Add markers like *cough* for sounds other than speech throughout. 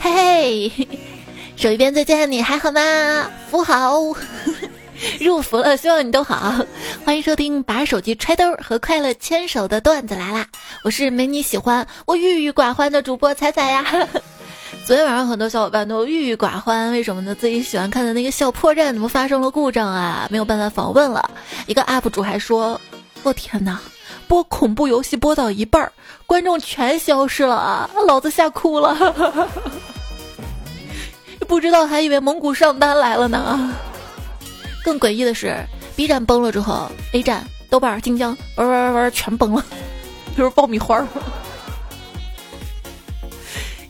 嘿嘿，手一边再见，你还好吗？扶好，*laughs* 入伏了，希望你都好。欢迎收听把手机揣兜和快乐牵手的段子来啦！我是没你喜欢我郁郁寡欢的主播彩彩呀。*laughs* 昨天晚上很多小伙伴都郁郁寡欢，为什么呢？自己喜欢看的那个小破站怎么发生了故障啊？没有办法访问了。一个 UP 主还说：“我天哪，播恐怖游戏播到一半儿，观众全消失了啊！老子吓哭了。*laughs* ”不知道还以为蒙古上单来了呢。更诡异的是，B 站崩了之后，A 站、豆瓣、晋江玩玩玩玩全崩了，就是爆米花。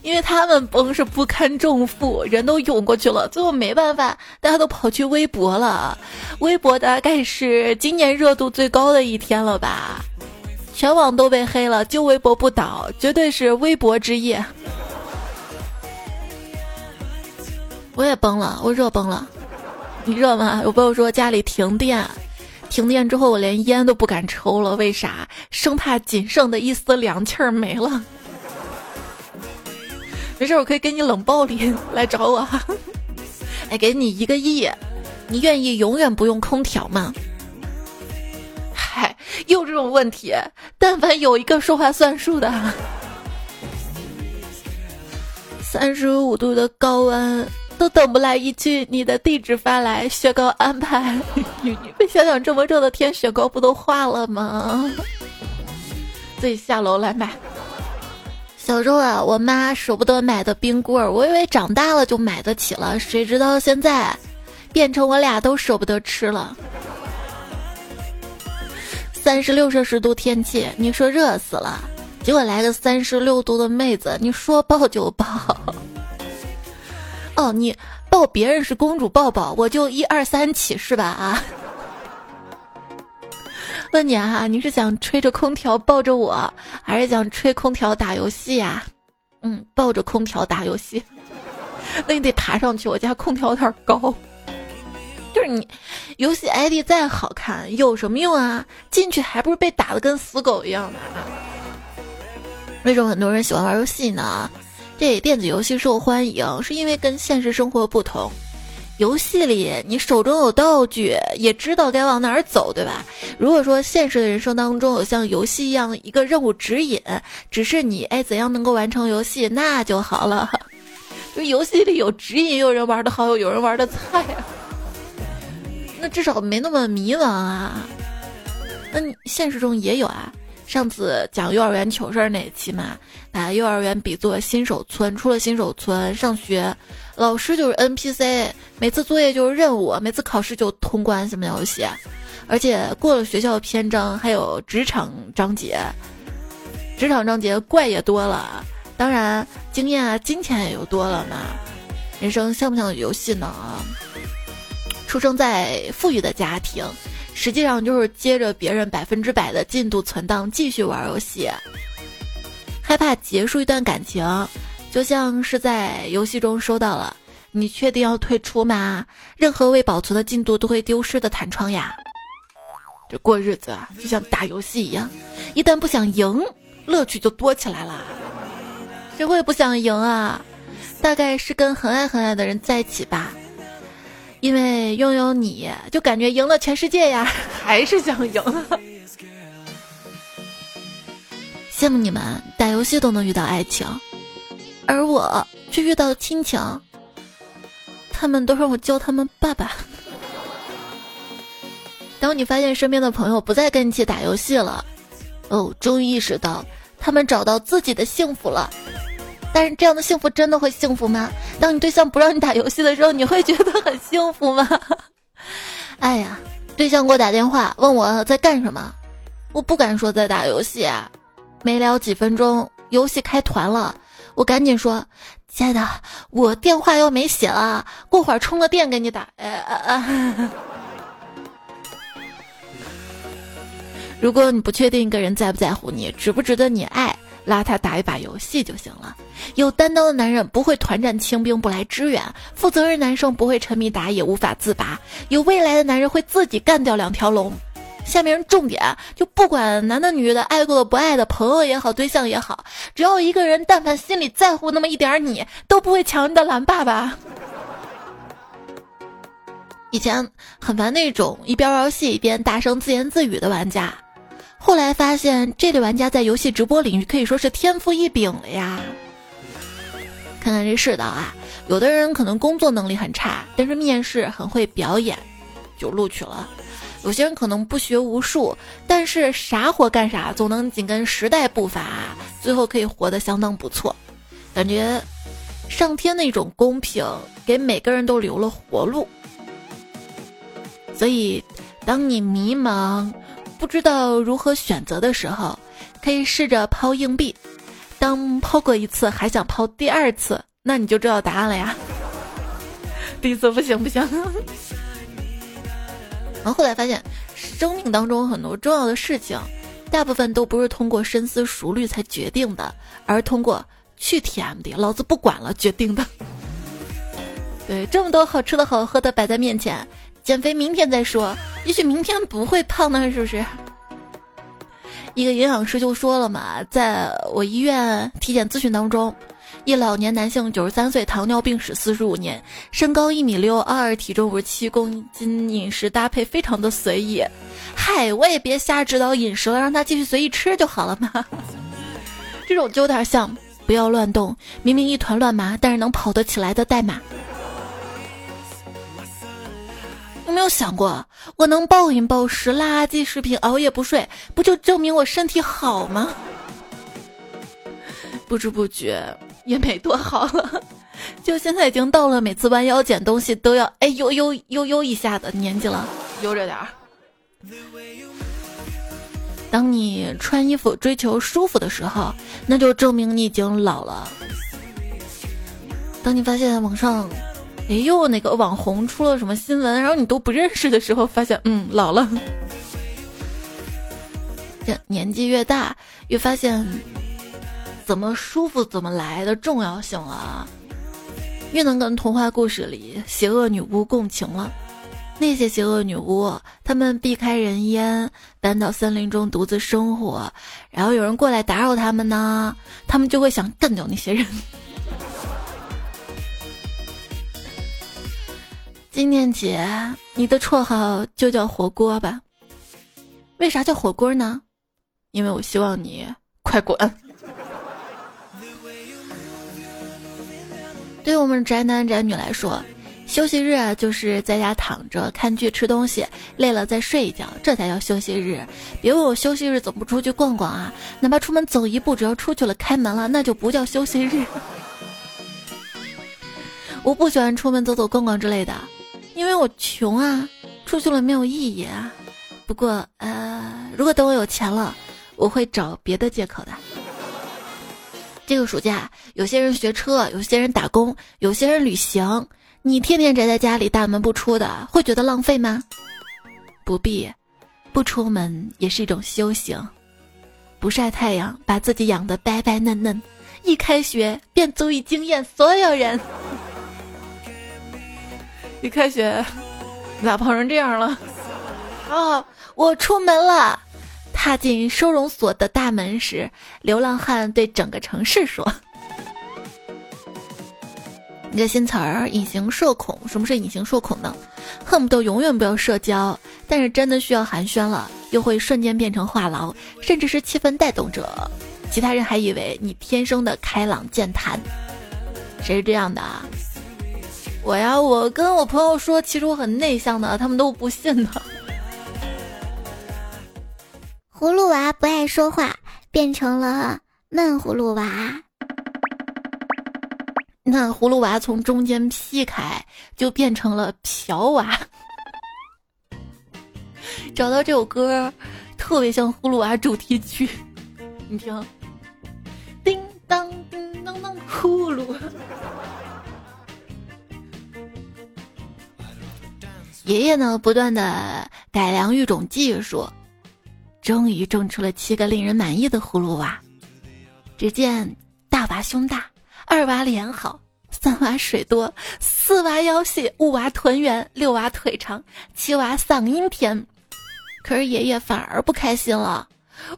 因为他们崩是不堪重负，人都涌过去了，最后没办法，大家都跑去微博了。微博大概是今年热度最高的一天了吧？全网都被黑了，就微博不倒，绝对是微博之夜。我也崩了，我热崩了。你热吗？有朋友说家里停电，停电之后我连烟都不敢抽了，为啥？生怕仅剩的一丝凉气儿没了。没事，我可以给你冷暴力，来找我。*laughs* 哎，给你一个亿，你愿意永远不用空调吗？嗨，又这种问题，但凡有一个说话算数的。三十五度的高温，都等不来一句你的地址发来，雪糕安排。*laughs* 你你想想，这么热的天，雪糕不都化了吗？*laughs* 自己下楼来买。小时候啊，我妈舍不得买的冰棍儿，我以为长大了就买得起了，谁知道现在变成我俩都舍不得吃了。三十六摄氏度天气，你说热死了，结果来个三十六度的妹子，你说抱就抱。哦，你抱别人是公主抱抱，我就一二三起是吧？啊。问你啊，你是想吹着空调抱着我，还是想吹空调打游戏呀？嗯，抱着空调打游戏。*laughs* 那你得爬上去，我家空调有点高。就是你，游戏 ID 再好看有什么用啊？进去还不是被打的跟死狗一样的。为什么很多人喜欢玩游戏呢？这电子游戏受欢迎，是因为跟现实生活不同。游戏里你手中有道具，也知道该往哪儿走，对吧？如果说现实的人生当中有像游戏一样一个任务指引，只是你哎怎样能够完成游戏，那就好了。*laughs* 就游戏里有指引，有人玩的好，有人玩的菜。那至少没那么迷茫啊。那现实中也有啊。上次讲幼儿园糗事儿那期嘛，把幼儿园比作新手村，出了新手村上学。老师就是 NPC，每次作业就是任务，每次考试就通关。什么游戏？而且过了学校篇章，还有职场章节。职场章节怪也多了，当然经验啊、金钱也就多了呢。人生像不像游戏呢？出生在富裕的家庭，实际上就是接着别人百分之百的进度存档继续玩游戏。害怕结束一段感情。就像是在游戏中收到了，你确定要退出吗？任何未保存的进度都会丢失的弹窗呀。这过日子啊，就像打游戏一样，一旦不想赢，乐趣就多起来了。谁会不想赢啊？大概是跟很爱很爱的人在一起吧，因为拥有你就感觉赢了全世界呀，*laughs* 还是想赢。*laughs* 羡慕你们打游戏都能遇到爱情。而我却遇到了亲情，他们都让我叫他们爸爸。当你发现身边的朋友不再跟你一起打游戏了，哦，终于意识到他们找到自己的幸福了。但是这样的幸福真的会幸福吗？当你对象不让你打游戏的时候，你会觉得很幸福吗？*laughs* 哎呀，对象给我打电话问我在干什么，我不敢说在打游戏。没聊几分钟，游戏开团了。我赶紧说，亲爱的，我电话又没血了，过会儿充了电给你打。呃呃呃，*laughs* 如果你不确定一个人在不在乎你，值不值得你爱，拉他打一把游戏就行了。有担当的男人不会团战清兵不来支援，负责任男生不会沉迷打野无法自拔，有未来的男人会自己干掉两条龙。下面重点就不管男的女的，爱过的不爱的，朋友也好，对象也好，只要一个人但凡心里在乎那么一点你，都不会抢你的蓝爸爸。*laughs* 以前很烦那种一边玩游戏一边大声自言自语的玩家，后来发现这类玩家在游戏直播领域可以说是天赋异禀了呀。看看这世道啊，有的人可能工作能力很差，但是面试很会表演，就录取了；有些人可能不学无术，但是啥活干啥，总能紧跟时代步伐，最后可以活得相当不错。感觉上天那种公平，给每个人都留了活路。所以，当你迷茫、不知道如何选择的时候，可以试着抛硬币。当抛过一次还想抛第二次，那你就知道答案了呀。第一次不行不行。然后后来发现，生命当中很多重要的事情，大部分都不是通过深思熟虑才决定的，而通过去 TMD，老子不管了决定的。对，这么多好吃的好喝的摆在面前。减肥明天再说，也许明天不会胖呢，是不是？一个营养师就说了嘛，在我医院体检咨询当中，一老年男性九十三岁，糖尿病史四十五年，身高一米六二，体重五十七公斤，饮食搭配非常的随意。嗨，我也别瞎指导饮食了，让他继续随意吃就好了嘛。*laughs* 这种就有点像不要乱动，明明一团乱麻，但是能跑得起来的代码。有没有想过，我能暴饮暴食、垃圾食品、熬夜不睡，不就证明我身体好吗？*laughs* 不知不觉也没多好了，就现在已经到了每次弯腰捡东西都要哎呦呦呦呦一下的年纪了，悠着点儿。当你穿衣服追求舒服的时候，那就证明你已经老了。当你发现网上。哎呦，哪个网红出了什么新闻，然后你都不认识的时候，发现嗯老了。*laughs* 这年纪越大，越发现怎么舒服怎么来的重要性了，越能跟童话故事里邪恶女巫共情了。那些邪恶女巫，她们避开人烟，搬到森林中独自生活，然后有人过来打扰他们呢，他们就会想干掉那些人。*laughs* 今天姐，你的绰号就叫火锅吧。为啥叫火锅呢？因为我希望你快滚。对于我们宅男宅女来说，休息日啊，就是在家躺着看剧、吃东西，累了再睡一觉，这才叫休息日。别问我休息日怎么不出去逛逛啊？哪怕出门走一步，只要出去了开门了，那就不叫休息日。*laughs* 我不喜欢出门走走逛逛之类的。因为我穷啊，出去了没有意义啊。不过，呃，如果等我有钱了，我会找别的借口的。这个暑假，有些人学车，有些人打工，有些人旅行。你天天宅在家里大门不出的，会觉得浪费吗？不必，不出门也是一种修行。不晒太阳，把自己养得白白嫩嫩，一开学便足以惊艳所有人。一开学，咋胖成这样了？哦，我出门了。踏进收容所的大门时，流浪汉对整个城市说：“你这新词儿，隐形社恐。什么是隐形社恐呢？恨不得永远不要社交，但是真的需要寒暄了，又会瞬间变成话痨，甚至是气氛带动者。其他人还以为你天生的开朗健谈。谁是这样的啊？”我呀，我跟我朋友说，其实我很内向的，他们都不信的。*laughs* 葫芦娃不爱说话，变成了闷葫芦娃。那葫芦娃从中间劈开，就变成了瓢娃。*laughs* 找到这首歌，特别像葫芦娃主题曲，*laughs* 你听，叮当叮当当，葫芦。爷爷呢，不断的改良育种技术，终于种出了七个令人满意的葫芦娃。只见大娃胸大，二娃脸好，三娃水多，四娃腰细，五娃臀圆，六娃腿长，七娃嗓音甜。可是爷爷反而不开心了。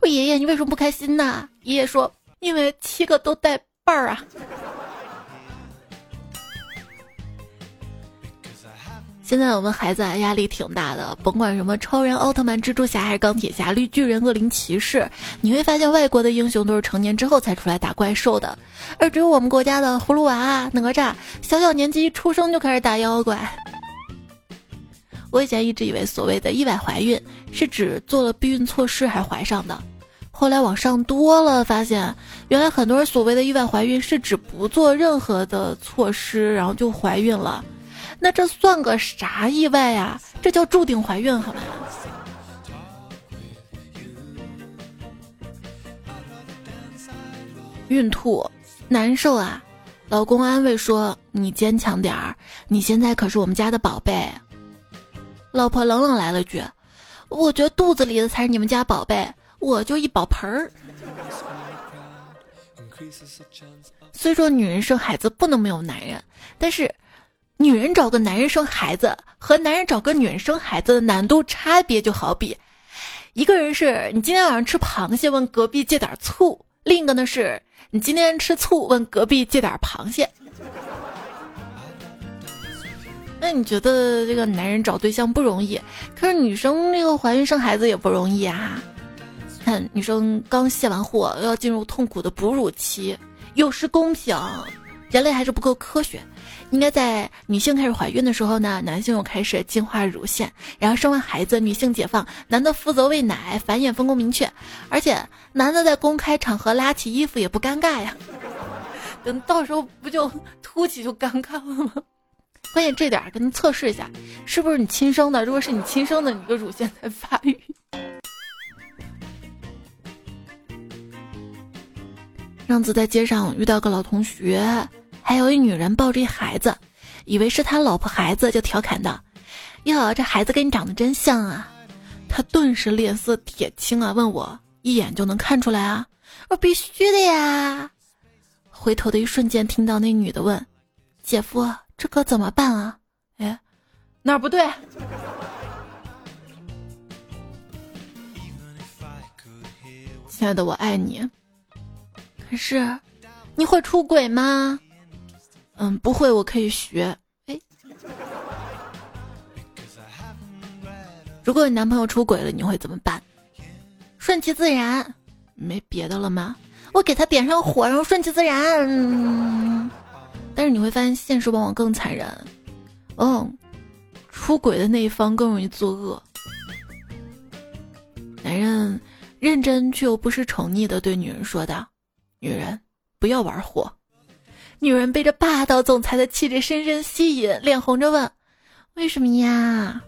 我爷爷，你为什么不开心呢？爷爷说，因为七个都带伴儿啊。现在我们孩子压力挺大的，甭管什么超人、奥特曼、蜘蛛侠还是钢铁侠、绿巨人、恶灵骑士，你会发现外国的英雄都是成年之后才出来打怪兽的，而只有我们国家的葫芦娃、哪吒，小小年纪一出生就开始打妖怪。我以前一直以为所谓的意外怀孕是指做了避孕措施还怀上的，后来网上多了，发现原来很多人所谓的意外怀孕是指不做任何的措施，然后就怀孕了。那这算个啥意外呀？这叫注定怀孕，好吗？孕吐难受啊！老公安慰说：“你坚强点儿，你现在可是我们家的宝贝。”老婆冷冷来了句：“我觉得肚子里的才是你们家宝贝，我就一宝盆儿。”虽说女人生孩子不能没有男人，但是。女人找个男人生孩子和男人找个女人生孩子的难度差别就好比，一个人是你今天晚上吃螃蟹，问隔壁借点醋；另一个呢是你今天吃醋，问隔壁借点螃蟹。那你觉得这个男人找对象不容易，可是女生这个怀孕生孩子也不容易啊。看女生刚卸完货，要进入痛苦的哺乳期，有失公平，人类还是不够科学。应该在女性开始怀孕的时候呢，男性又开始进化乳腺，然后生完孩子，女性解放，男的负责喂奶，繁衍分工明确，而且男的在公开场合拉起衣服也不尴尬呀。等到时候不就凸起就尴尬了吗？关键这点儿，跟你测试一下，是不是你亲生的？如果是你亲生的，你的乳腺在发育。上次在街上遇到个老同学。还有一女人抱着一孩子，以为是他老婆孩子，就调侃道：“哟，这孩子跟你长得真像啊！”他顿时脸色铁青啊，问我一眼就能看出来啊？我必须的呀！回头的一瞬间，听到那女的问：“姐夫，这可怎么办啊？”哎，哪儿不对？亲爱的，我爱你。可是，你会出轨吗？嗯，不会，我可以学。哎，*laughs* 如果你男朋友出轨了，你会怎么办？顺其自然，没别的了吗？我给他点上火，然后顺其自然。但是你会发现，现实往往更残忍。嗯，出轨的那一方更容易作恶。男人认真却又不失宠溺的对女人说道：“女人，不要玩火。”女人被这霸道总裁的气质深深吸引，脸红着问：“为什么呀？”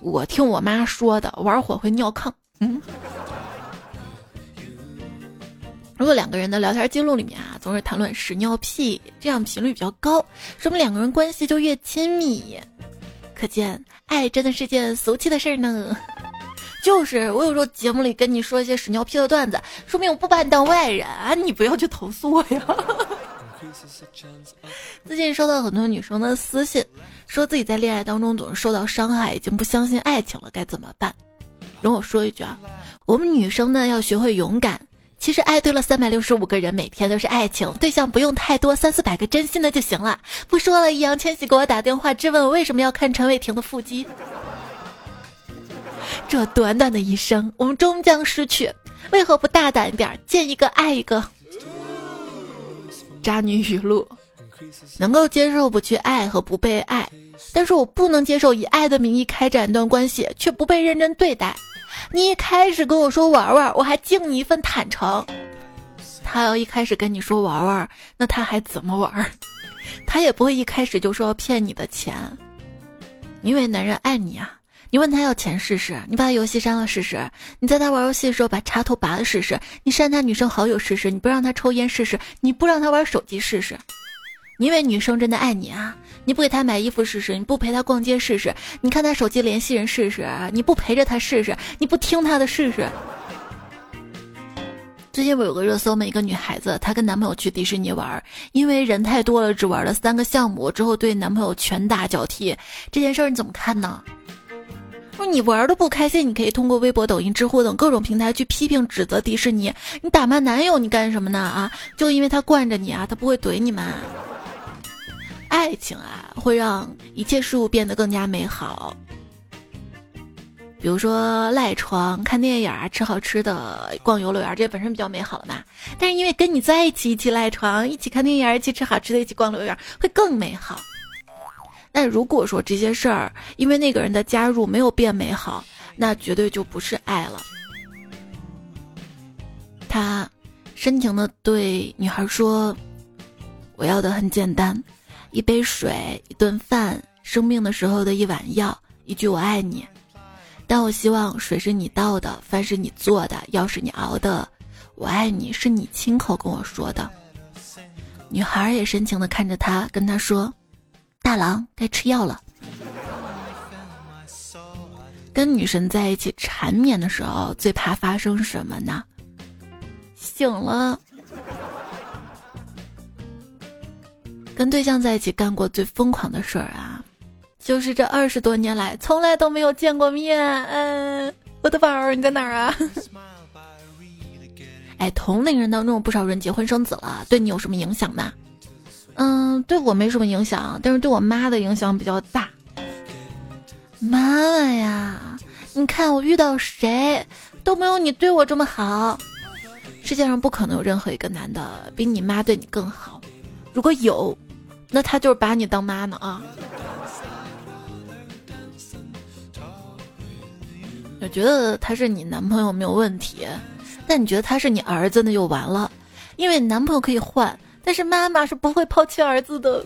我听我妈说的，玩火会尿炕。嗯，如果两个人的聊天记录里面啊，总是谈论屎尿屁，这样频率比较高，说明两个人关系就越亲密。可见，爱真的是件俗气的事儿呢。*laughs* 就是我有时候节目里跟你说一些屎尿屁的段子，说明我不把你当外人啊，你不要去投诉我呀。最近收到很多女生的私信，说自己在恋爱当中总是受到伤害，已经不相信爱情了，该怎么办？容我说一句啊，我们女生呢要学会勇敢。其实爱对了三百六十五个人，每天都是爱情对象，不用太多，三四百个真心的就行了。不说了，易烊千玺给我打电话质问我为什么要看陈伟霆的腹肌。这短短的一生，我们终将失去，为何不大胆一点，见一个爱一个？渣女语录：能够接受不去爱和不被爱，但是我不能接受以爱的名义开展一段关系却不被认真对待。你一开始跟我说玩玩，我还敬你一份坦诚。他要一开始跟你说玩玩，那他还怎么玩？他也不会一开始就说要骗你的钱，因为男人爱你啊。你问他要钱试试，你把他游戏删了试试，你在他玩游戏的时候把插头拔了试试，你删他女生好友试试，你不让他抽烟试试，你不让他玩手机试试，你以为女生真的爱你啊？你不给他买衣服试试，你不陪他逛街试试，你看他手机联系人试试，你不陪着他试试，你不听他的试试。最近不有个热搜吗？一个女孩子她跟男朋友去迪士尼玩，因为人太多了，只玩了三个项目之后对男朋友拳打脚踢，这件事儿你怎么看呢？说你玩的不开心，你可以通过微博、抖音、知乎等各种平台去批评、指责迪士尼。你打骂男友，你干什么呢？啊，就因为他惯着你啊，他不会怼你吗？爱情啊，会让一切事物变得更加美好。比如说赖床、看电影啊、吃好吃的、逛游乐园，这本身比较美好了嘛。但是因为跟你在一起，一起赖床，一起看电影，一起吃好吃的，一起逛游乐园，会更美好。但如果说这些事儿因为那个人的加入没有变美好，那绝对就不是爱了。他深情的对女孩说：“我要的很简单，一杯水，一顿饭，生病的时候的一碗药，一句我爱你。但我希望水是你倒的，饭是你做的，药是你熬的，我爱你是你亲口跟我说的。”女孩也深情的看着他，跟他说。大郎该吃药了。跟女神在一起缠绵的时候，最怕发生什么呢？醒了。跟对象在一起干过最疯狂的事儿啊，就是这二十多年来从来都没有见过面。嗯，我的宝儿你在哪儿啊？*laughs* 哎，同龄人当中有不少人结婚生子了，对你有什么影响吗？嗯，对我没什么影响，但是对我妈的影响比较大。妈妈呀，你看我遇到谁都没有你对我这么好。世界上不可能有任何一个男的比你妈对你更好。如果有，那他就是把你当妈呢啊。我觉得他是你男朋友没有问题，但你觉得他是你儿子那就完了，因为男朋友可以换。但是妈妈是不会抛弃儿子的。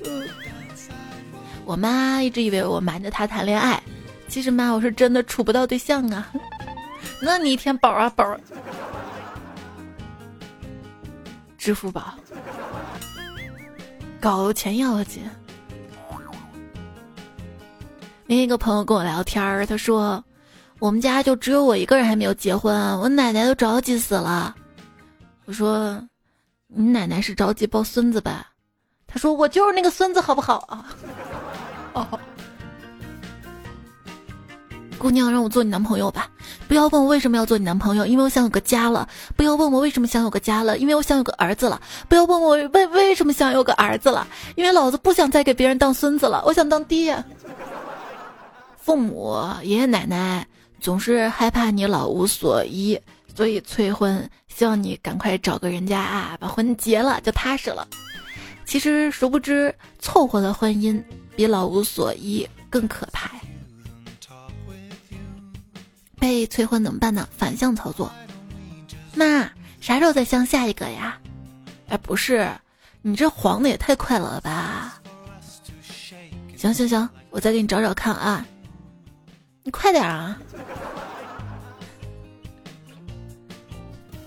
我妈一直以为我瞒着她谈恋爱，其实妈我是真的处不到对象啊。*laughs* 那你一天宝啊宝，支付宝，搞钱要紧。另一个朋友跟我聊天，他说我们家就只有我一个人还没有结婚，我奶奶都着急死了。我说。你奶奶是着急抱孙子吧？他说我就是那个孙子，好不好啊？哦，*laughs* 姑娘，让我做你男朋友吧。不要问我为什么要做你男朋友，因为我想有个家了。不要问我为什么想有个家了，因为我想有个儿子了。不要问我为为什么想有个儿子了，因为老子不想再给别人当孙子了，我想当爹。父母、爷爷奶奶总是害怕你老无所依。所以催婚，希望你赶快找个人家啊，把婚结了就踏实了。其实殊不知，凑合的婚姻比老无所依更可怕。被催婚怎么办呢？反向操作。妈，啥时候再相下一个呀？哎，不是，你这黄的也太快了吧？行行行，我再给你找找看啊。你快点啊！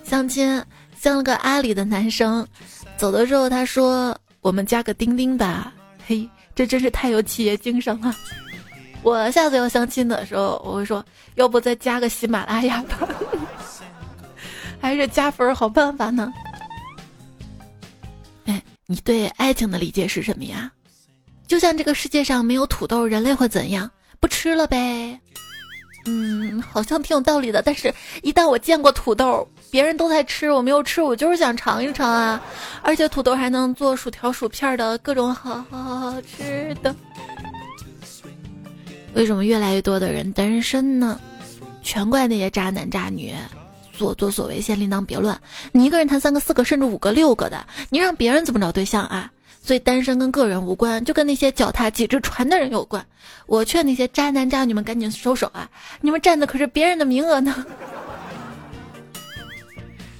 相亲相了个阿里的男生，走的时候他说：“我们加个钉钉吧。”嘿，这真是太有企业精神了。我下次要相亲的时候，我会说：“要不再加个喜马拉雅吧？” *laughs* 还是加分好办法呢？哎，你对爱情的理解是什么呀？就像这个世界上没有土豆，人类会怎样？不吃了呗。嗯，好像挺有道理的。但是，一旦我见过土豆，别人都在吃，我没有吃，我就是想尝一尝啊！而且土豆还能做薯条、薯片的各种好好好好吃的。为什么越来越多的人单身呢？全怪那些渣男渣女，所作所为先另当别论。你一个人谈三个、四个，甚至五个、六个的，你让别人怎么找对象啊？所以单身跟个人无关，就跟那些脚踏几只船的人有关。我劝那些渣男渣女们赶紧收手啊！你们占的可是别人的名额呢。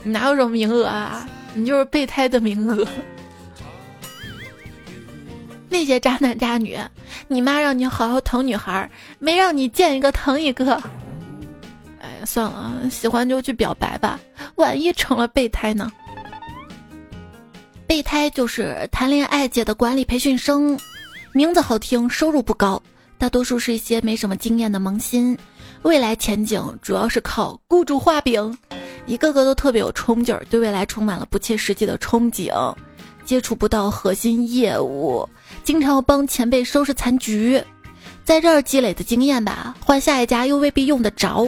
你 *laughs* 哪有什么名额啊？你就是备胎的名额。那些渣男渣女，你妈让你好好疼女孩，没让你见一个疼一个。哎呀，算了，喜欢就去表白吧，万一成了备胎呢？备胎就是谈恋爱界的管理培训生，名字好听，收入不高，大多数是一些没什么经验的萌新，未来前景主要是靠雇主画饼，一个个都特别有冲劲儿，对未来充满了不切实际的憧憬，接触不到核心业务，经常要帮前辈收拾残局，在这儿积累的经验吧，换下一家又未必用得着。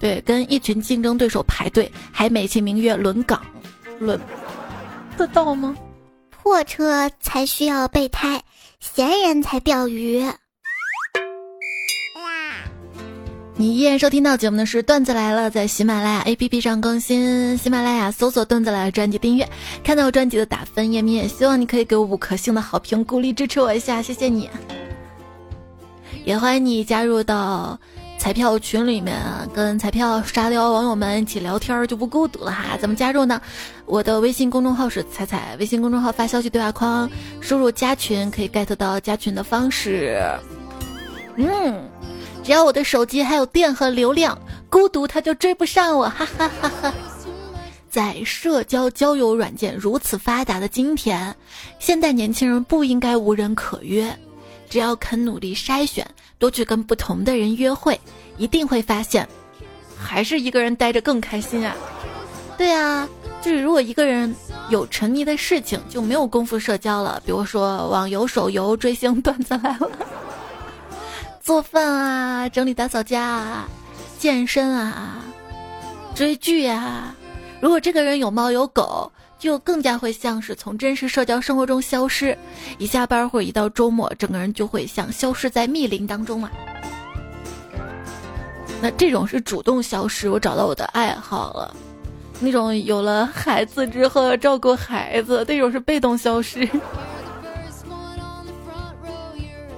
对，跟一群竞争对手排队，还美其名曰轮岗，轮得到吗？破车才需要备胎，闲人才钓鱼。你依然收听到节目的是段子来了，在喜马拉雅 APP 上更新，喜马拉雅搜索段子来了专辑订阅，看到专辑的打分页面，希望你可以给我五颗星的好评，鼓励支持我一下，谢谢你。也欢迎你加入到彩票群里面，跟彩票沙雕网友们一起聊天，就不孤独了哈。怎么加入呢？我的微信公众号是彩彩，微信公众号发消息对话框输入加群，可以 get 到加群的方式。嗯。只要我的手机还有电和流量，孤独他就追不上我，哈哈哈哈！在社交交友软件如此发达的今天，现代年轻人不应该无人可约，只要肯努力筛选，多去跟不同的人约会，一定会发现，还是一个人待着更开心啊！对啊，就是如果一个人有沉迷的事情，就没有功夫社交了，比如说网游、手游、追星，段子来了。*laughs* 做饭啊，整理打扫家啊，健身啊，追剧呀。如果这个人有猫有狗，就更加会像是从真实社交生活中消失。一下班或者一到周末，整个人就会像消失在密林当中啊。那这种是主动消失，我找到我的爱好了。那种有了孩子之后照顾孩子，那种是被动消失。*laughs*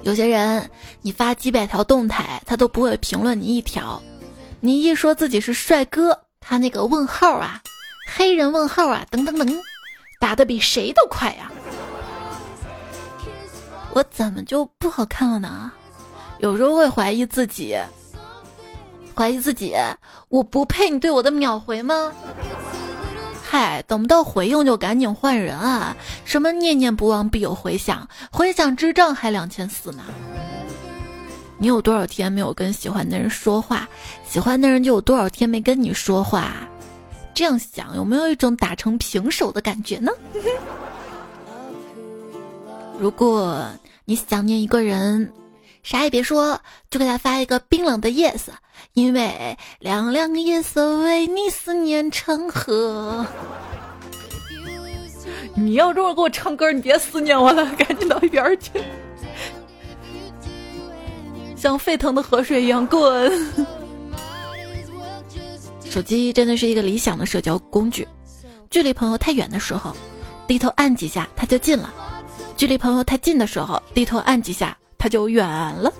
有些人，你发几百条动态，他都不会评论你一条；你一说自己是帅哥，他那个问号啊，黑人问号啊，等等等，打的比谁都快呀！我怎么就不好看了呢？有时候会怀疑自己，怀疑自己，我不配你对我的秒回吗？嗨，等不到回应就赶紧换人啊！什么念念不忘必有回响，回响之账还两千四呢？你有多少天没有跟喜欢的人说话，喜欢的人就有多少天没跟你说话。这样想有没有一种打成平手的感觉呢？如果你想念一个人，啥也别说，就给他发一个冰冷的 yes。因为凉凉夜色为你思念成河。你要这么给我唱歌，你别思念我了，赶紧到一边去，像沸腾的河水一样滚。手机真的是一个理想的社交工具，距离朋友太远的时候，低头按几下他就近了；距离朋友太近的时候，低头按几下他就远了。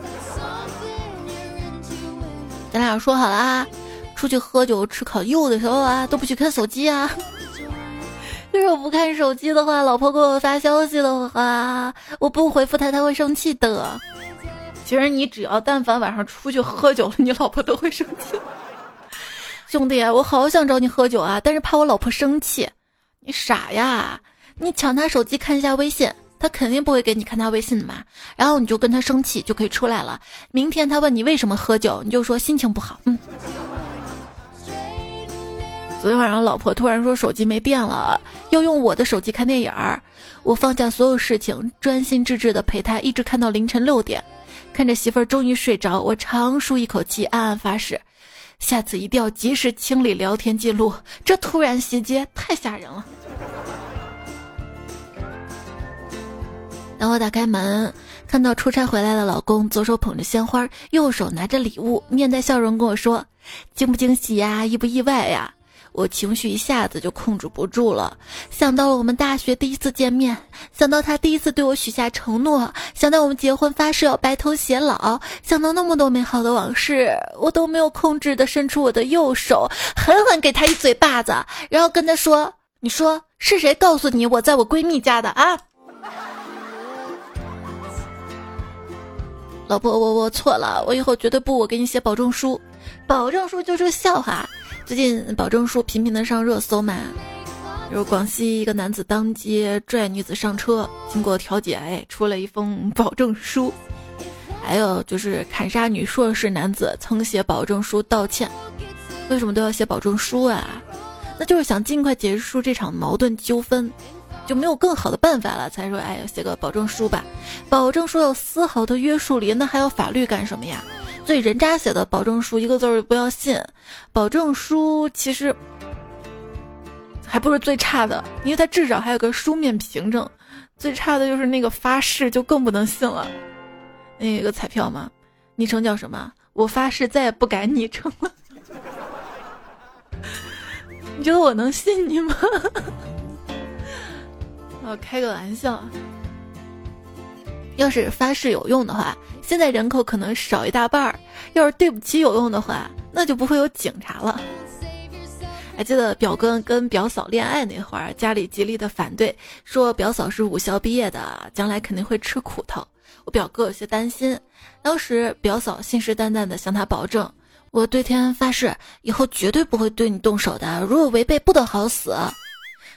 咱俩说好了啊，出去喝酒吃烤肉的时候啊，都不许看手机啊。就是我不看手机的话，老婆给我发消息的话，我不回复她，她会生气的。其实你只要但凡晚上出去喝酒了，你老婆都会生气。兄弟，我好想找你喝酒啊，但是怕我老婆生气。你傻呀？你抢她手机看一下微信。他肯定不会给你看他微信的嘛，然后你就跟他生气，就可以出来了。明天他问你为什么喝酒，你就说心情不好。嗯。昨天晚上老婆突然说手机没电了，要用我的手机看电影儿。我放下所有事情，专心致志的陪她，一直看到凌晨六点。看着媳妇儿终于睡着，我长舒一口气，暗暗发誓，下次一定要及时清理聊天记录。这突然袭击太吓人了。当我打开门，看到出差回来的老公，左手捧着鲜花，右手拿着礼物，面带笑容跟我说：“惊不惊喜呀？意不意外呀？”我情绪一下子就控制不住了，想到了我们大学第一次见面，想到他第一次对我许下承诺，想到我们结婚发誓要白头偕老，想到那么多美好的往事，我都没有控制的伸出我的右手，狠狠给他一嘴巴子，然后跟他说：“你说是谁告诉你我在我闺蜜家的啊？”老婆，我我错了，我以后绝对不我给你写保证书，保证书就是个笑话。最近保证书频频的上热搜嘛，比如广西一个男子当街拽女子上车，经过调解，哎，出了一封保证书。还有就是砍杀女硕士男子曾写保证书道歉，为什么都要写保证书啊？那就是想尽快结束这场矛盾纠纷。就没有更好的办法了，才说哎呀写个保证书吧。保证书有丝毫的约束力，那还要法律干什么呀？所以人渣写的保证书一个字儿不要信。保证书其实还不是最差的，因为它至少还有个书面凭证。最差的就是那个发誓，就更不能信了。那个彩票嘛，昵称叫什么？我发誓再也不改昵称了。*laughs* 你觉得我能信你吗？*laughs* 我开个玩笑。要是发誓有用的话，现在人口可能少一大半儿；要是对不起有用的话，那就不会有警察了。还记得表哥跟表嫂恋爱那会儿，家里极力的反对，说表嫂是武校毕业的，将来肯定会吃苦头。我表哥有些担心，当时表嫂信誓旦旦的向他保证：“我对天发誓，以后绝对不会对你动手的，如果违背，不得好死。”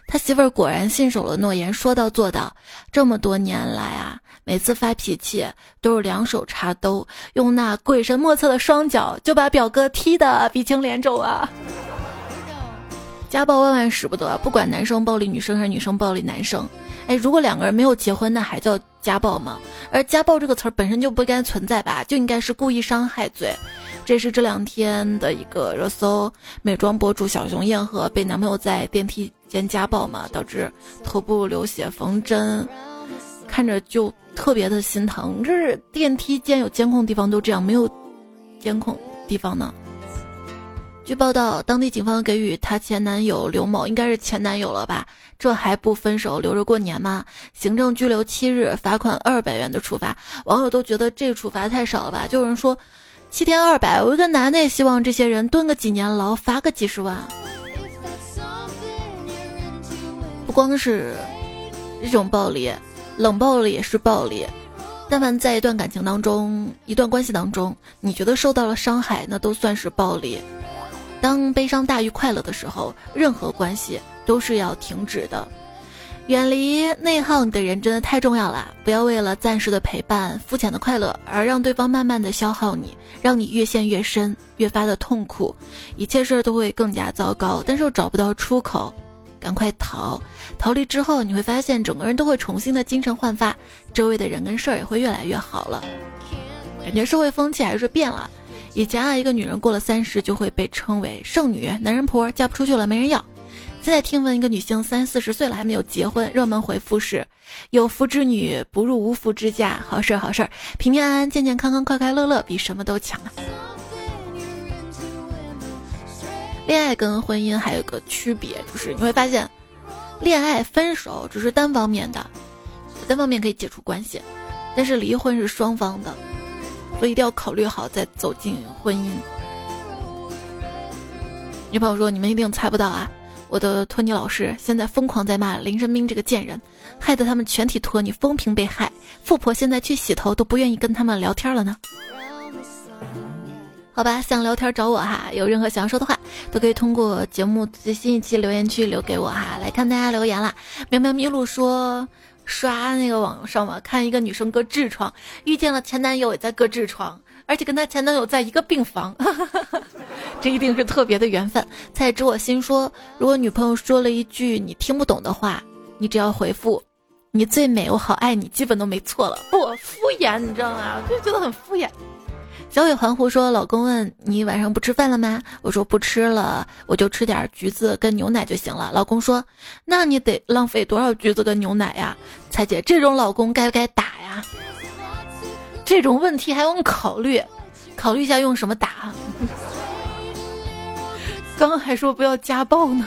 他媳妇儿果然信守了诺言，说到做到。这么多年来啊，每次发脾气都是两手插兜，用那鬼神莫测的双脚就把表哥踢得鼻青脸肿啊！家暴万万使不得，不管男生暴力女生还是女生暴力男生。哎，如果两个人没有结婚，那还叫家暴吗？而家暴这个词儿本身就不该存在吧，就应该是故意伤害罪。这是这两天的一个热搜，美妆博主小熊燕和被男朋友在电梯间家暴嘛，导致头部流血缝针，看着就特别的心疼。这是电梯间有监控地方都这样，没有监控地方呢？据报道，当地警方给予她前男友刘某，应该是前男友了吧？这还不分手，留着过年吗？行政拘留七日，罚款二百元的处罚。网友都觉得这个处罚太少了吧？就有人说，七天二百，我一个男的也希望这些人蹲个几年牢，罚个几十万。不光是这种暴力，冷暴力也是暴力。但凡在一段感情当中，一段关系当中，你觉得受到了伤害，那都算是暴力。当悲伤大于快乐的时候，任何关系都是要停止的。远离内耗你的人真的太重要了。不要为了暂时的陪伴、肤浅的快乐，而让对方慢慢的消耗你，让你越陷越深，越发的痛苦，一切事儿都会更加糟糕。但是又找不到出口，赶快逃！逃离之后，你会发现整个人都会重新的精神焕发，周围的人跟事儿也会越来越好了。感觉社会风气还是变了。以前啊，一个女人过了三十就会被称为剩女、男人婆，嫁不出去了没人要。现在听闻一个女性三四十岁了还没有结婚，热门回复是：有福之女不入无福之家，好事儿好事儿，平平安安、健健康康、快快乐乐比什么都强啊！恋爱跟婚姻还有个区别，就是你会发现，恋爱分手只是单方面的，单方面可以解除关系，但是离婚是双方的。所以一定要考虑好再走进婚姻。女朋友说：“你们一定猜不到啊，我的托尼老师现在疯狂在骂林生斌这个贱人，害得他们全体托尼风评被害。富婆现在去洗头都不愿意跟他们聊天了呢。”好吧，想聊天找我哈，有任何想要说的话都可以通过节目最新一期留言区留给我哈。来看大家留言啦，喵喵咪路说。刷那个网上嘛，看一个女生割痔疮，遇见了前男友也在割痔疮，而且跟她前男友在一个病房，*laughs* 这一定是特别的缘分。猜知我心说，如果女朋友说了一句你听不懂的话，你只要回复“你最美，我好爱你”，基本都没错了。不敷衍，你知道吗？我就觉得很敷衍。小伟环湖说：“老公问你晚上不吃饭了吗？”我说：“不吃了，我就吃点橘子跟牛奶就行了。”老公说：“那你得浪费多少橘子跟牛奶呀？”彩姐，这种老公该不该打呀？这种问题还用考虑？考虑一下用什么打？刚刚还说不要家暴呢。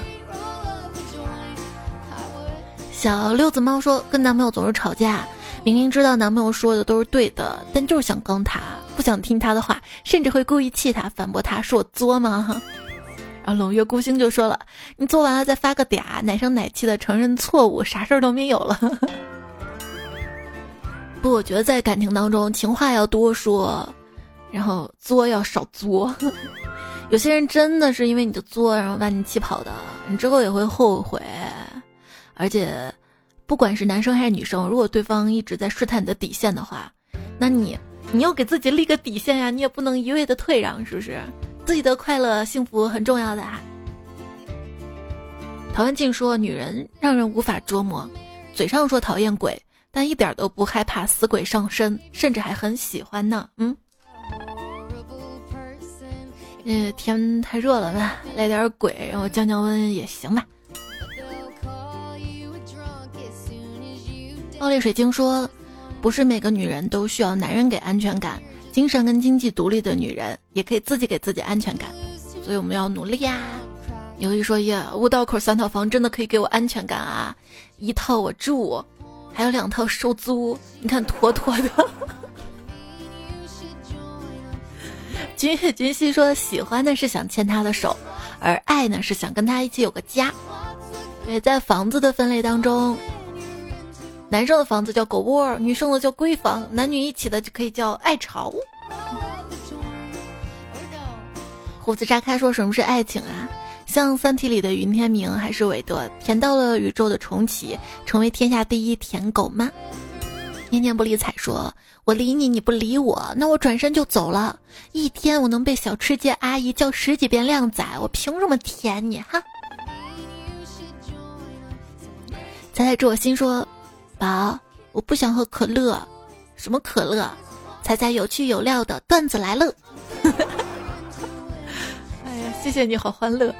小六子猫说：“跟男朋友总是吵架。”明明知道男朋友说的都是对的，但就是想刚他，不想听他的话，甚至会故意气他、反驳他，说我作吗？然后冷月孤星就说了：“你做完了再发个嗲，奶声奶气的承认错误，啥事儿都没有了。*laughs* ”不，我觉得在感情当中，情话要多说，然后作要少作。*laughs* 有些人真的是因为你的作，然后把你气跑的，你之后也会后悔，而且。不管是男生还是女生，如果对方一直在试探你的底线的话，那你你要给自己立个底线呀，你也不能一味的退让，是不是？自己的快乐幸福很重要的啊。陶文静说：“女人让人无法捉摸，嘴上说讨厌鬼，但一点都不害怕死鬼上身，甚至还很喜欢呢。嗯，呃，天太热了吧，来点鬼让我降降温也行吧。奥利水晶说：“不是每个女人都需要男人给安全感，精神跟经济独立的女人也可以自己给自己安全感，所以我们要努力呀。”有一说一，五道口三套房真的可以给我安全感啊！一套我住，还有两套收租，你看妥妥的。君君熙说：“喜欢的是想牵他的手，而爱呢是想跟他一起有个家。”对，在房子的分类当中。男生的房子叫狗窝，女生的叫闺房，男女一起的就可以叫爱巢。胡子炸开说：“什么是爱情啊？像《三体》里的云天明还是韦德，甜到了宇宙的重启，成为天下第一舔狗吗？”念念不理睬说：“我理你，你不理我，那我转身就走了。一天我能被小吃街阿姨叫十几遍靓仔，我凭什么舔你？哈！”猜猜知我心说。宝，我不想喝可乐，什么可乐？猜猜有趣有料的段子来了。*laughs* 哎呀，谢谢你好欢乐。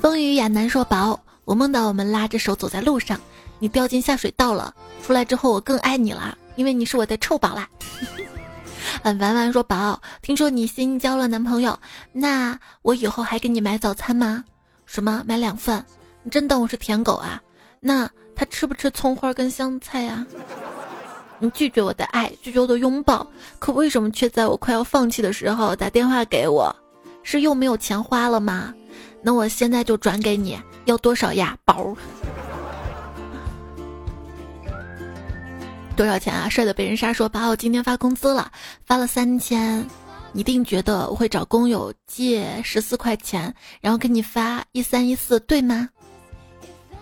风雨亚楠说：“宝，我梦到我们拉着手走在路上，你掉进下水道了，出来之后我更爱你了，因为你是我的臭宝啦。”嗯，玩玩说：“宝，听说你新交了男朋友，那我以后还给你买早餐吗？什么买两份？你真当我是舔狗啊？那。”他吃不吃葱花跟香菜呀？*laughs* 你拒绝我的爱，拒绝我的拥抱，可为什么却在我快要放弃的时候打电话给我？是又没有钱花了吗？那我现在就转给你，要多少呀，宝？*laughs* 多少钱啊？帅的被人杀说，把我今天发工资了，发了三千，一定觉得我会找工友借十四块钱，然后给你发一三一四，对吗？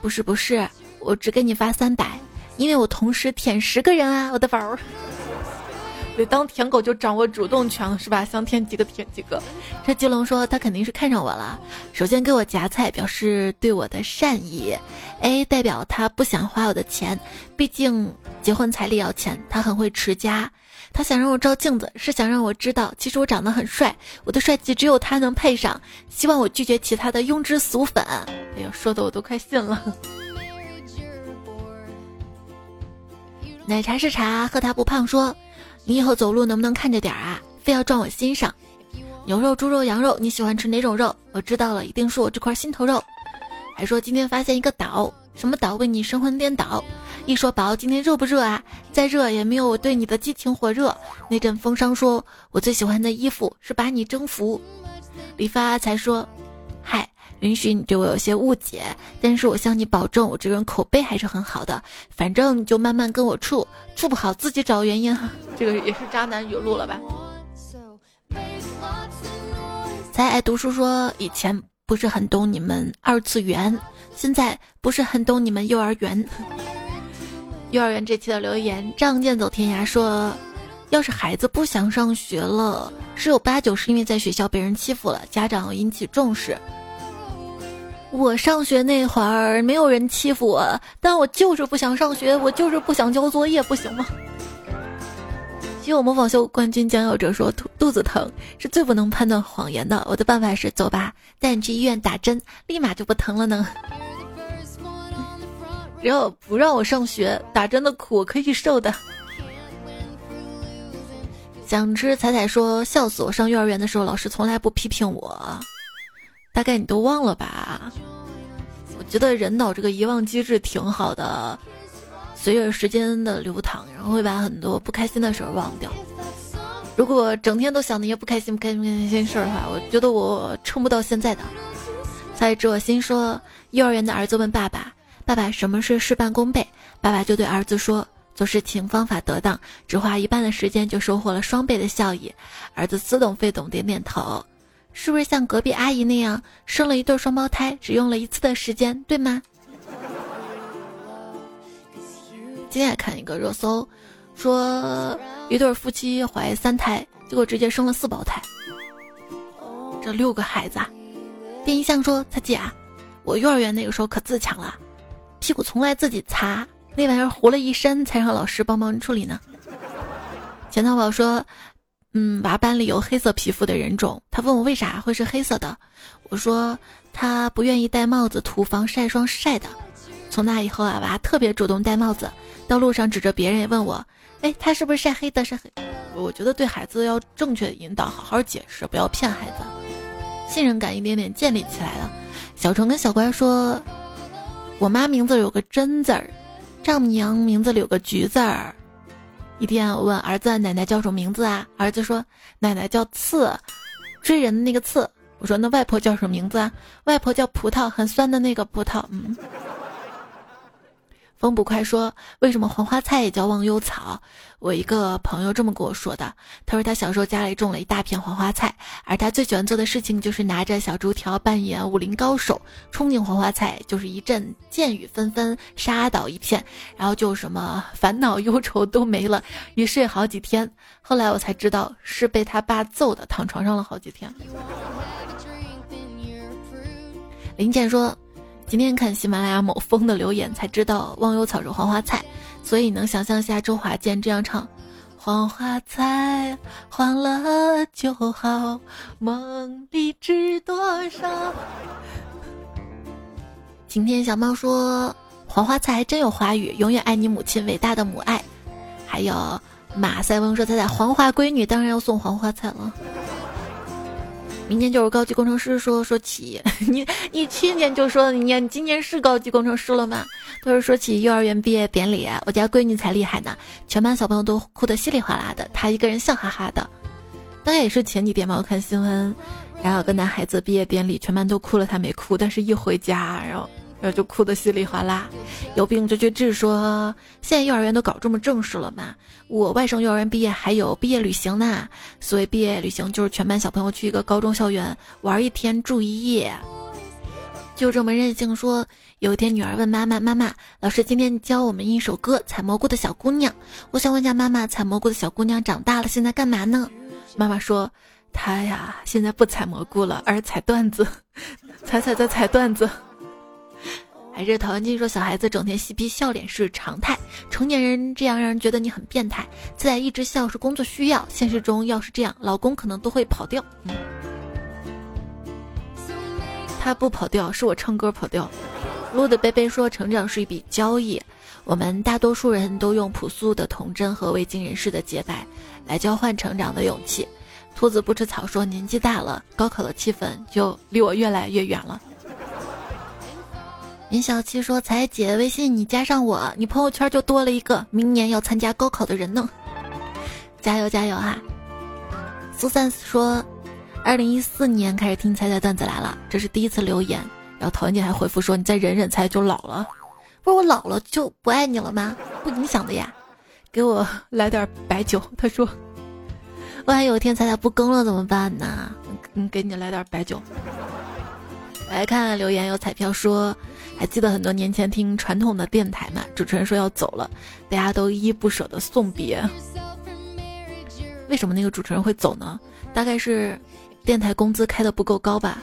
不是，不是。我只给你发三百，因为我同时舔十个人啊，我的宝儿。对，当舔狗就掌握主动权了，是吧？想舔几个舔几个。这吉龙说他肯定是看上我了，首先给我夹菜，表示对我的善意。A 代表他不想花我的钱，毕竟结婚彩礼要钱。他很会持家，他想让我照镜子，是想让我知道，其实我长得很帅，我的帅气只有他能配上。希望我拒绝其他的庸脂俗粉。哎呦，说的我都快信了。奶茶是茶，喝它不胖。说，你以后走路能不能看着点啊？非要撞我心上。牛肉、猪肉、羊肉，你喜欢吃哪种肉？我知道了，一定是我这块心头肉。还说今天发现一个岛，什么岛为你神魂颠倒？一说宝，今天热不热啊？再热也没有我对你的激情火热。那阵风霜说，我最喜欢的衣服是把你征服。理发才说，嗨。允许你对我有些误解，但是我向你保证，我这个人口碑还是很好的。反正你就慢慢跟我处，处不好自己找原因。*laughs* 这个也是渣男语录了吧？才爱读书说，以前不是很懂你们二次元，现在不是很懂你们幼儿园。*laughs* 幼儿园这期的留言，仗剑走天涯说，要是孩子不想上学了，十有八九是因为在学校被人欺负了，家长要引起重视。我上学那会儿没有人欺负我，但我就是不想上学，我就是不想交作业，不行吗？希我模仿秀冠军将要者说肚肚子疼是最不能判断谎言的。我的办法是走吧，带你去医院打针，立马就不疼了呢。只要不让我上学，打针的苦我可以受的。想吃彩彩说笑死我，上幼儿园的时候老师从来不批评我。大概你都忘了吧？我觉得人脑这个遗忘机制挺好的，随着时间的流淌，然后会把很多不开心的事儿忘掉。如果整天都想那些不开心、不开心、不开心事儿的话，我觉得我撑不到现在的。才知我心说，幼儿园的儿子问爸爸：“爸爸，什么是事半功倍？”爸爸就对儿子说：“做事情方法得当，只花一半的时间就收获了双倍的效益。”儿子似懂非懂，点点头。是不是像隔壁阿姨那样生了一对双胞胎，只用了一次的时间，对吗？今天看一个热搜，说一对夫妻怀三胎，结果直接生了四胞胎，这六个孩子。啊！电音像说：“他姐，我幼儿园那个时候可自强了，屁股从来自己擦，那玩意儿糊了一身才让老师帮忙处理呢。钱淘宝说，嗯，娃班里有黑色皮肤的人种，他问我为啥会是黑色的，我说他不愿意戴帽子涂防晒霜晒的。从那以后啊，娃特别主动戴帽子，到路上指着别人也问我，哎，他是不是晒黑的？晒黑？我觉得对孩子要正确引导，好好解释，不要骗孩子，信任感一点点建立起来了。小虫跟小乖说，我妈名字有个真字儿，丈母娘名字里有个橘字儿。一天我问儿子奶奶叫什么名字啊？儿子说奶奶叫刺，追人的那个刺。我说那外婆叫什么名字啊？外婆叫葡萄，很酸的那个葡萄。嗯。风捕快说：“为什么黄花菜也叫忘忧草？”我一个朋友这么跟我说的。他说他小时候家里种了一大片黄花菜，而他最喜欢做的事情就是拿着小竹条扮演武林高手，冲进黄花菜，就是一阵箭雨纷纷，杀倒一片，然后就什么烦恼忧愁都没了，一睡好几天。后来我才知道是被他爸揍的，躺床上了好几天。林健说。今天看喜马拉雅某风的留言，才知道忘忧草是黄花菜，所以能想象下周华健这样唱：黄花菜黄了就好，梦里知多少。晴天小猫说：黄花菜还真有花语，永远爱你母亲，伟大的母爱。还有马赛翁说他在黄花闺女，当然要送黄花菜了。明年就是高级工程师，说说起 *laughs* 你，你去年就说你你今年是高级工程师了吗？都是说起幼儿园毕业典礼，我家闺女才厉害呢，全班小朋友都哭得稀里哗啦的，她一个人笑哈哈的。当然也是前几天嘛，我看新闻，然后有个男孩子毕业典礼，全班都哭了，他没哭，但是一回家，然后。就哭得稀里哗啦，有病就去治。说现在幼儿园都搞这么正式了吗？我外甥幼儿园毕业还有毕业旅行呢。所谓毕业旅行，就是全班小朋友去一个高中校园玩一天住一夜。就这么任性说，有一天女儿问妈妈：“妈妈，老师今天教我们一首歌《采蘑菇的小姑娘》，我想问一下妈妈，采蘑菇的小姑娘长大了现在干嘛呢？”妈妈说：“她呀，现在不采蘑菇了，而采段子，*laughs* 采采在采段子。”还是陶文静说：“小孩子整天嬉皮笑脸是常态，成年人这样让人觉得你很变态。自在一直笑是工作需要，现实中要是这样，老公可能都会跑掉。他不跑掉，是我唱歌跑掉。”路的贝贝说：“成长是一笔交易，我们大多数人都用朴素的童真和未经人事的洁白来交换成长的勇气。”兔子不吃草说：“年纪大了，高考的气氛就离我越来越远了。”林小七说：“彩姐，微信你加上我，你朋友圈就多了一个明年要参加高考的人呢。加油加油啊！”苏三说：“二零一四年开始听彩彩段子来了，这是第一次留言。”然后陶文静还回复说：“你再忍忍，彩就老了。不是我老了就不爱你了吗？不影响的呀。给我来点白酒。”他说：“万一有一天彩彩不更了怎么办呢？嗯，给你来点白酒。”来看留言，有彩票说。还记得很多年前听传统的电台嘛？主持人说要走了，大家都依依不舍的送别。为什么那个主持人会走呢？大概是电台工资开的不够高吧。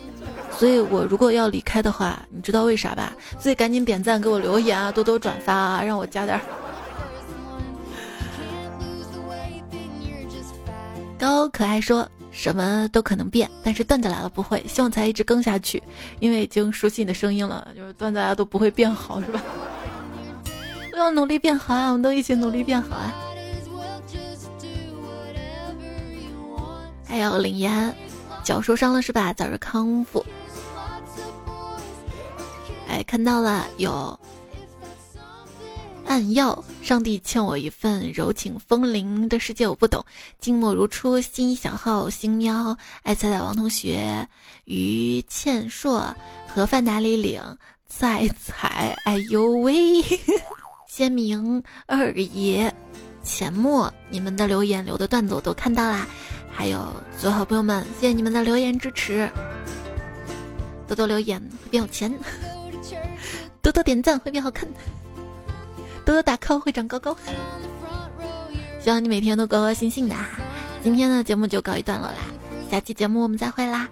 所以我如果要离开的话，你知道为啥吧？所以赶紧点赞，给我留言啊，多多转发啊，让我加点。高可爱说。什么都可能变，但是段子来了不会。希望才一直更下去，因为已经熟悉你的声音了。就是段子大家都不会变好，是吧？都要努力变好啊！我们都一起努力变好啊！还有林岩，脚受伤了是吧？早日康复。哎，看到了有。暗药，上帝欠我一份柔情风铃的世界，我不懂。静默如初，心一小号，星喵，爱彩彩王同学，于倩硕，盒饭哪里领？彩彩，哎呦喂！*laughs* 鲜明二爷，钱墨，你们的留言留的段子我都看到啦。还有所有好朋友们，谢谢你们的留言支持，多多留言会变有钱，多多点赞会变好看。多多打 call 会长高高，希望你每天都高高兴兴的。今天的节目就告一段落啦，下期节目我们再会啦。